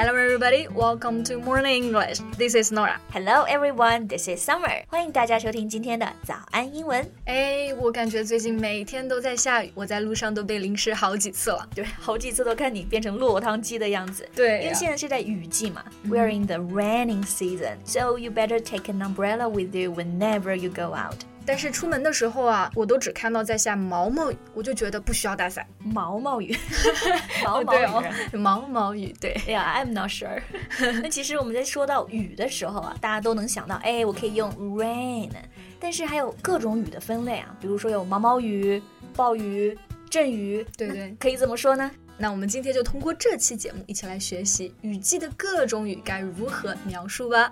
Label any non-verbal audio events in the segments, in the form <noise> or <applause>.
Hello, everybody. Welcome to Morning English. This is Nora. Hello, everyone. This is Summer. 欢迎大家收听今天的早安英文。哎，我感觉最近每天都在下雨，我在路上都被淋湿好几次了。对，好几次都看你变成落汤鸡的样子。对，因为现在是在雨季嘛。We are in the raining season, so you better take an umbrella with you whenever you go out. 但是出门的时候啊，我都只看到在下毛毛雨，我就觉得不需要带伞。毛毛雨，<laughs> 毛毛雨，毛毛雨，对。哎呀，I'm not sure。那其实我们在说到雨的时候啊，大家都能想到，哎，我可以用 rain。但是还有各种雨的分类啊，比如说有毛毛雨、暴雨、阵雨，对对，可以怎么说呢？那我们今天就通过这期节目一起来学习雨季的各种雨该如何描述吧。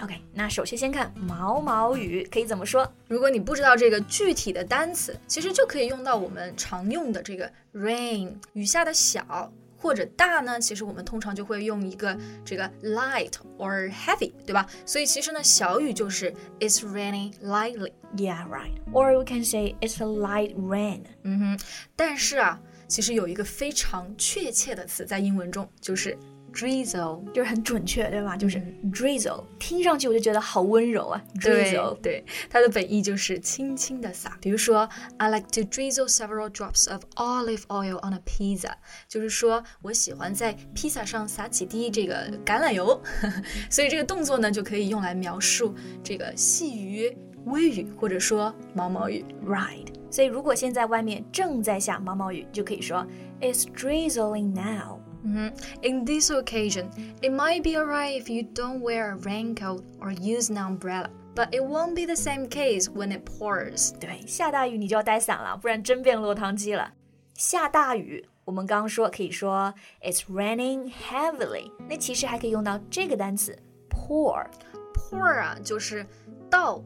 OK，那首先先看毛毛雨可以怎么说？如果你不知道这个具体的单词，其实就可以用到我们常用的这个 rain，雨下的小或者大呢？其实我们通常就会用一个这个 light or heavy，对吧？所以其实呢，小雨就是 it's raining lightly。Yeah, right. Or we can say it's a light rain. 嗯哼，但是啊，其实有一个非常确切的词在英文中就是。Drizzle 就是很准确，对吧？就是 drizzle，听上去我就觉得好温柔啊。Drizzle，对，它的本意就是轻轻的洒。比如说，I like to drizzle several drops of olive oil on a pizza，就是说我喜欢在披萨上撒几滴这个橄榄油。<laughs> 所以这个动作呢，就可以用来描述这个细雨、微雨，或者说毛毛雨。Right。所以如果现在外面正在下毛毛雨，就可以说 It's drizzling now。Mm -hmm. In this occasion, it might be alright if you don't wear a raincoat or use an umbrella. But it won't be the same case when it pours. 对，下大雨你就要带伞了，不然真变落汤鸡了。下大雨，我们刚刚说可以说 It's raining heavily。那其实还可以用到这个单词 pour。pour 啊，就是倒。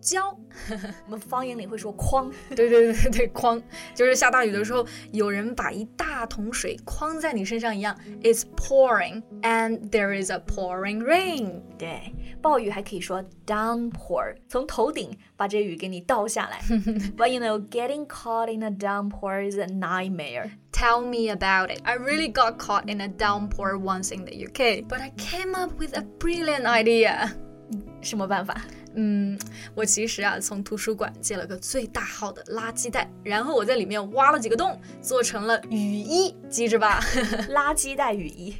浇，我们方言里会说筐。对对对对筐就是下大雨的时候，有人把一大桶水筐在你身上一样。It's <laughs> pouring and there is a pouring rain。对，暴雨还可以说 downpour，从头顶把这雨给你倒下来。But <laughs> you know, getting caught in a downpour is a nightmare. Tell me about it. I really got caught in a downpour once in the UK, but I came up with a brilliant idea. 什么办法？ 嗯，我其实啊，从图书馆借了个最大号的垃圾袋，然后我在里面挖了几个洞，做成了雨衣，记着吧？垃圾袋雨衣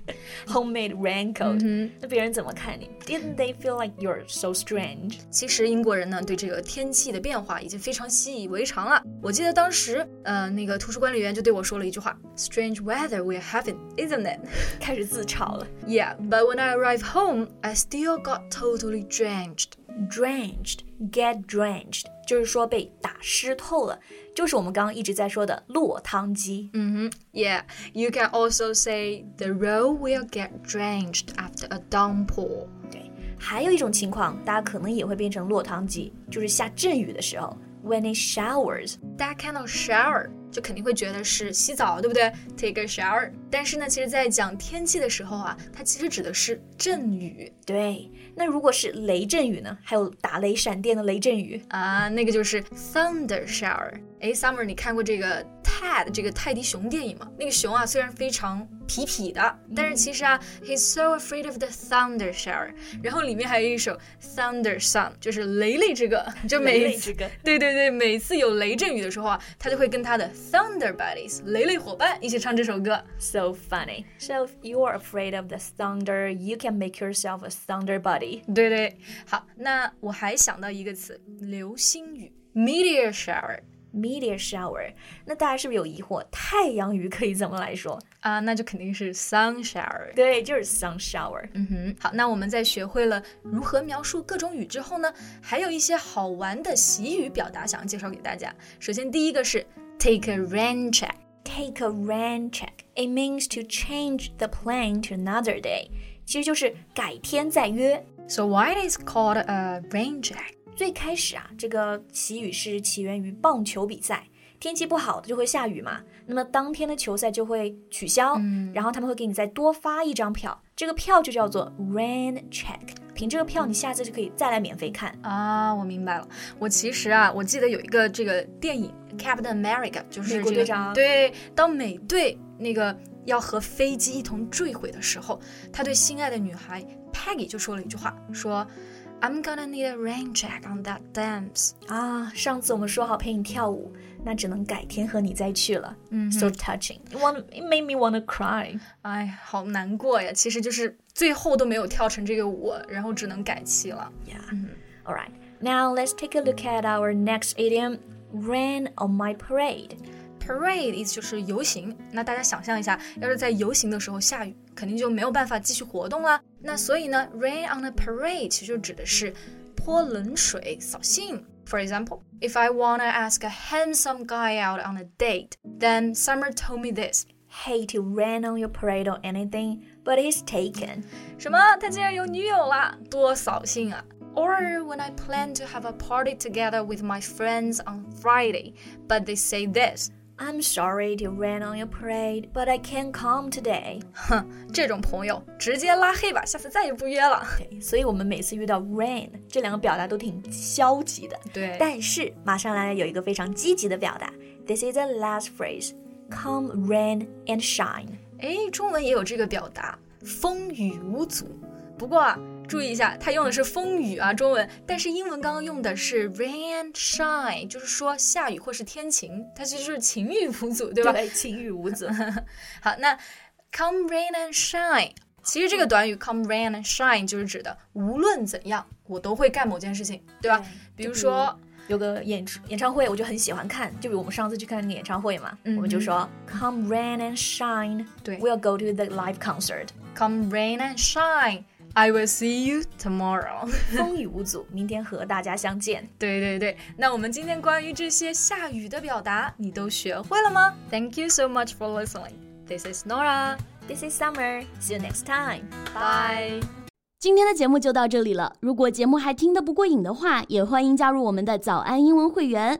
，homemade raincoat。嗯那别人怎么看你？Didn't they feel like you're so strange？其实英国人呢，对这个天气的变化已经非常习以为常了。我记得当时，呃，那个图书管理员就对我说了一句话：“Strange weather we're having, isn't it？” 开始自嘲了。Yeah, but when I arrived home, I still got totally drenched. drenched, get drenched，就是说被打湿透了，就是我们刚刚一直在说的落汤鸡。嗯哼，Yeah, you can also say the road will get drenched after a downpour。对，还有一种情况，大家可能也会变成落汤鸡，就是下阵雨的时候，when it showers。大家看到 shower 就肯定会觉得是洗澡，对不对？Take a shower。但是呢，其实在讲天气的时候啊，它其实指的是阵雨。对。那如果是雷阵雨呢？还有打雷闪电的雷阵雨啊，那个就是 thunder shower。哎，Summer，你看过这个 Ted 这个泰迪熊电影嘛？那个熊啊，虽然非常痞痞的，但是其实啊，he's so afraid of the thunder shower。然后里面还有一首 thunder song，就是雷雷之歌。就每次，对对对，每次有雷阵雨的时候啊，他就会跟他的 thunder buddies 雷雷伙伴一起唱这首歌。So funny. So if you are afraid of the thunder, you can make yourself a thunder buddy. 对对，好，那我还想到一个词，流星雨 meteor shower。meteor shower，那大家是不是有疑惑？太阳雨可以怎么来说啊？那就肯定是 sun shower。对，就是 sun shower。嗯哼，好，那我们在学会了如何描述各种雨之后呢，还有一些好玩的习语表达想要介绍给大家。首先，第一个是 take a rain check。Take a rain check. It means to change the plan to another day. 其实就是改天再约。So why it is called a rain check? 最开始啊，这个祈雨是起源于棒球比赛。天气不好的就会下雨嘛，那么当天的球赛就会取消，嗯然后他们会给你再多发一张票，这个票就叫做 rain check。凭这个票，你下次就可以再来免费看。啊，我明白了。我其实啊，我记得有一个这个电影《Captain America》，就是美国队长对，当美队那个要和飞机一同坠毁的时候，他对心爱的女孩 Peggy 就说了一句话，说 "I'm gonna need a rain check on that dance." 啊，上次我们说好陪你跳舞，那只能改天和你再去了。嗯 So touching. It want it made me wanna cry. 哎，好难过呀！其实就是最后都没有跳成这个舞，然后只能改期了。 Yeah. All right. Now let's take a look at our next idiom. Rain on my parade. Parade 意思就是游行。那大家想象一下，要是在游行的时候下雨，肯定就没有办法继续活动啦。那所以呢，rain on a parade 其实就指的是泼冷水、扫兴。For example, if I wanna ask a handsome guy out on a date, then Summer told me this. Hate to rain on your parade or anything, but he's taken. 什么？他竟然有女友啦，多扫兴啊！Or when I plan to have a party together with my friends on Friday, but they say this. I'm sorry to rain on your parade, but I can't come today. 哼，这种朋友直接拉黑吧，下次再也不约了。对，所以我们每次遇到 rain 这两个表达都挺消极的。对但是马上来有一个非常积极的表达。This is the last phrase. Come rain and shine. 哎，中文也有这个表达，风雨无阻。不过啊，注意一下，它用的是风雨啊，中文，但是英文刚刚用的是 rain and shine，就是说下雨或是天晴，它其实就是晴雨无阻，对吧？对，晴雨无阻。<laughs> 好，那 come rain and shine，其实这个短语 come rain and shine 就是指的无论怎样，我都会干某件事情，对吧？对比如说，有个演出演唱会，我就很喜欢看。就比如我们上次去看演唱会嘛，嗯我们就说 Come rain and shine, 对 we'll go to the live concert. come rain and shine。I will see you tomorrow。风雨无阻，明天和大家相见。对对对，那我们今天关于这些下雨的表达，你都学会了吗？Thank you so much for listening. This is Nora. This is Summer. See you next time. Bye. 今天的节目就到这里了。如果节目还听得不过瘾的话，也欢迎加入我们的早安英文会员。